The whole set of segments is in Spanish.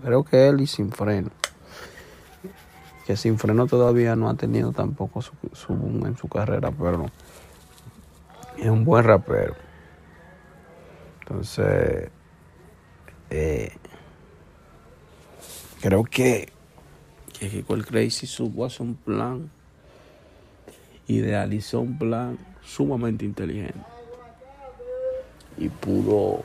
Creo que él y Sin Freno. Que Sin Freno todavía no ha tenido tampoco su, su boom en su carrera, pero es un buen rapero. Entonces, eh, creo que, que el Crazy supo hacer un plan, idealizó un plan sumamente inteligente y pudo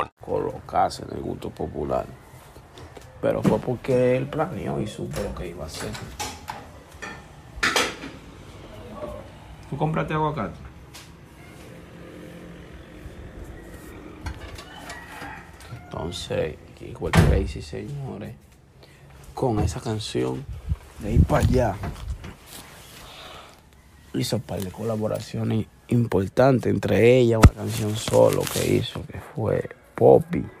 Colocarse en el gusto popular. Pero fue porque él planeó y supo lo que iba a hacer. ¿Tú compraste aguacate? Entonces, el Crazy, señores, con esa canción de ir para allá, hizo un par de colaboraciones importantes, entre ellas una canción solo que hizo, que fue pop.